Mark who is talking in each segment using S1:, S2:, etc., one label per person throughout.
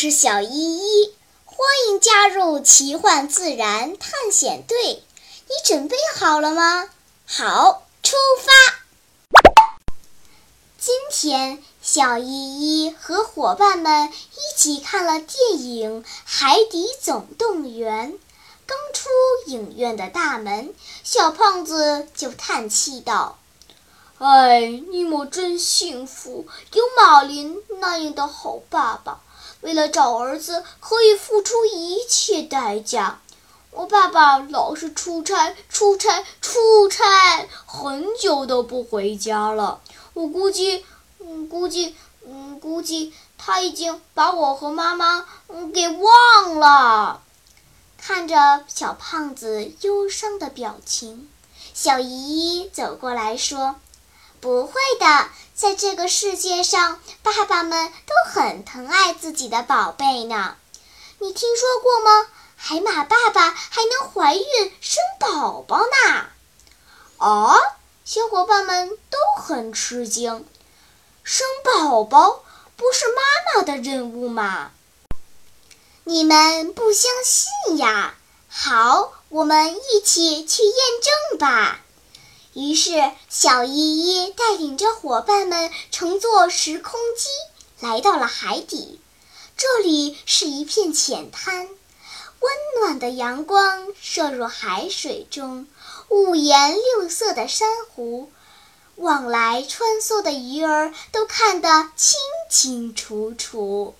S1: 是小依依，欢迎加入奇幻自然探险队。你准备好了吗？好，出发！今天，小依依和伙伴们一起看了电影《海底总动员》。刚出影院的大门，小胖子就叹气道：“
S2: 哎，尼莫真幸福，有马林那样的好爸爸。”为了找儿子，可以付出一切代价。我爸爸老是出差、出差、出差，很久都不回家了。我估计，嗯，估计，嗯，估计他已经把我和妈妈，嗯，给忘了。
S1: 看着小胖子忧伤的表情，小姨姨走过来说。不会的，在这个世界上，爸爸们都很疼爱自己的宝贝呢。你听说过吗？海马爸爸还能怀孕生宝宝呢。
S2: 啊！小伙伴们都很吃惊。生宝宝不是妈妈的任务吗？
S1: 你们不相信呀？好，我们一起去验证吧。于是，小依依带领着伙伴们乘坐时空机来到了海底。这里是一片浅滩，温暖的阳光射入海水中，五颜六色的珊瑚，往来穿梭的鱼儿都看得清清楚楚。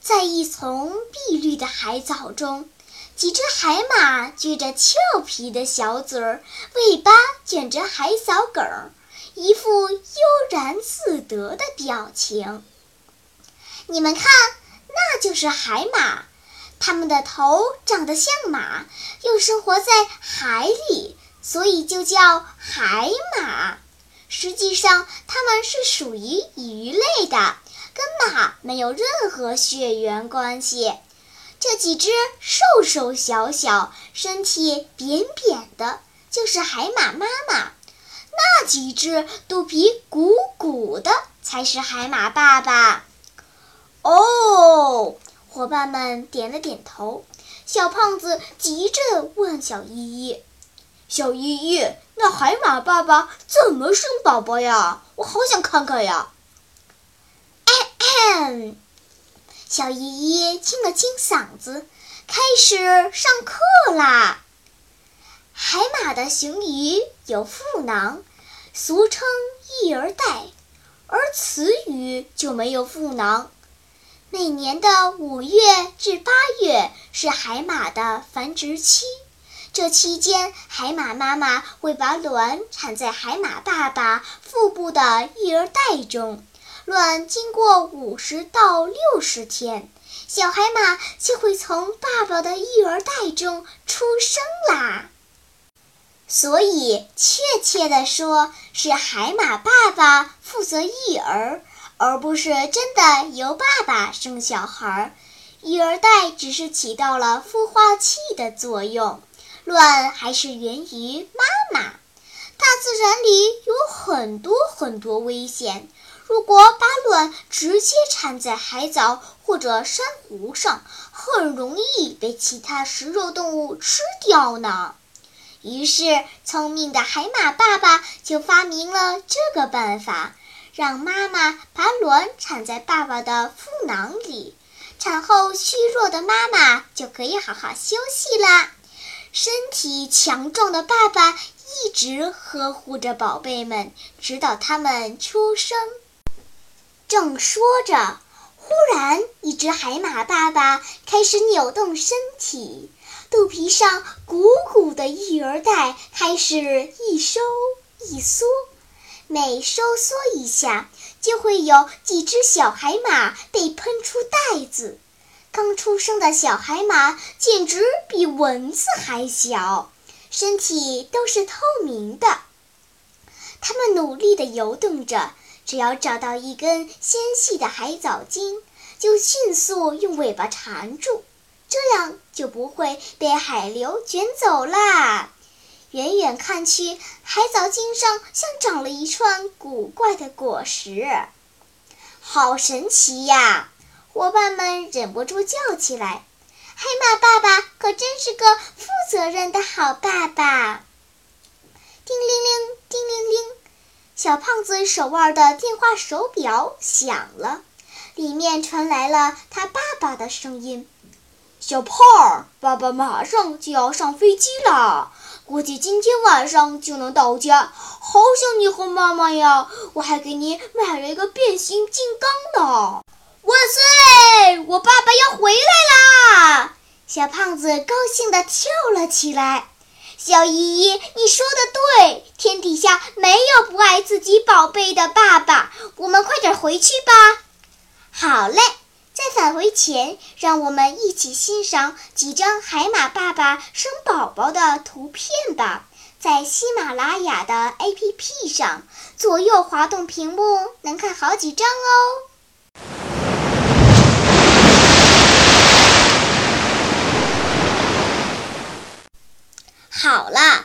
S1: 在一丛碧绿的海藻中。几只海马撅着俏皮的小嘴儿，尾巴卷着海藻梗儿，一副悠然自得的表情。你们看，那就是海马，它们的头长得像马，又生活在海里，所以就叫海马。实际上，它们是属于鱼类的，跟马没有任何血缘关系。这几只瘦瘦小小、身体扁扁的，就是海马妈妈；那几只肚皮鼓鼓的，才是海马爸爸。
S2: 哦，伙伴们点了点头。小胖子急着问小依依：“小依依，那海马爸爸怎么生宝宝呀？我好想看看呀！”
S1: 小依依清了清嗓子，开始上课啦。海马的雄鱼有腹囊，俗称育儿袋，而雌鱼就没有腹囊。每年的五月至八月是海马的繁殖期，这期间，海马妈妈会把卵产在海马爸爸腹部的育儿袋中。卵经过五十到六十天，小海马就会从爸爸的育儿袋中出生啦。所以，确切的说，是海马爸爸负责育儿，而不是真的由爸爸生小孩。育儿袋只是起到了孵化器的作用，卵还是源于妈妈。大自然里有很多很多危险。如果把卵直接产在海藻或者珊瑚上，很容易被其他食肉动物吃掉呢。于是，聪明的海马爸爸就发明了这个办法，让妈妈把卵产在爸爸的腹囊里，产后虚弱的妈妈就可以好好休息啦。身体强壮的爸爸一直呵护着宝贝们，直到他们出生。正说着，忽然，一只海马爸爸开始扭动身体，肚皮上鼓鼓的育儿袋开始一收一缩，每收缩一下，就会有几只小海马被喷出袋子。刚出生的小海马简直比蚊子还小，身体都是透明的。它们努力地游动着。只要找到一根纤细的海藻茎，就迅速用尾巴缠住，这样就不会被海流卷走啦。远远看去，海藻茎上像长了一串古怪的果实，好神奇呀！伙伴们忍不住叫起来：“海马爸爸可真是个负责任的好爸爸！”叮铃铃，叮铃铃，小胖子手腕的电话手表响了，里面传来了他爸爸的声音：“
S2: 小胖，爸爸马上就要上飞机了，估计今天晚上就能到家。好想你和妈妈呀！我还给你买了一个变形金刚呢。”
S1: 万岁！我爸爸要回来啦！小胖子高兴地跳了起来。小依依，你说的对，天底下没有不爱自己宝贝的爸爸。我们快点回去吧。好嘞，在返回前，让我们一起欣赏几张海马爸爸生宝宝的图片吧。在喜马拉雅的 APP 上，左右滑动屏幕，能看好几张哦。好了，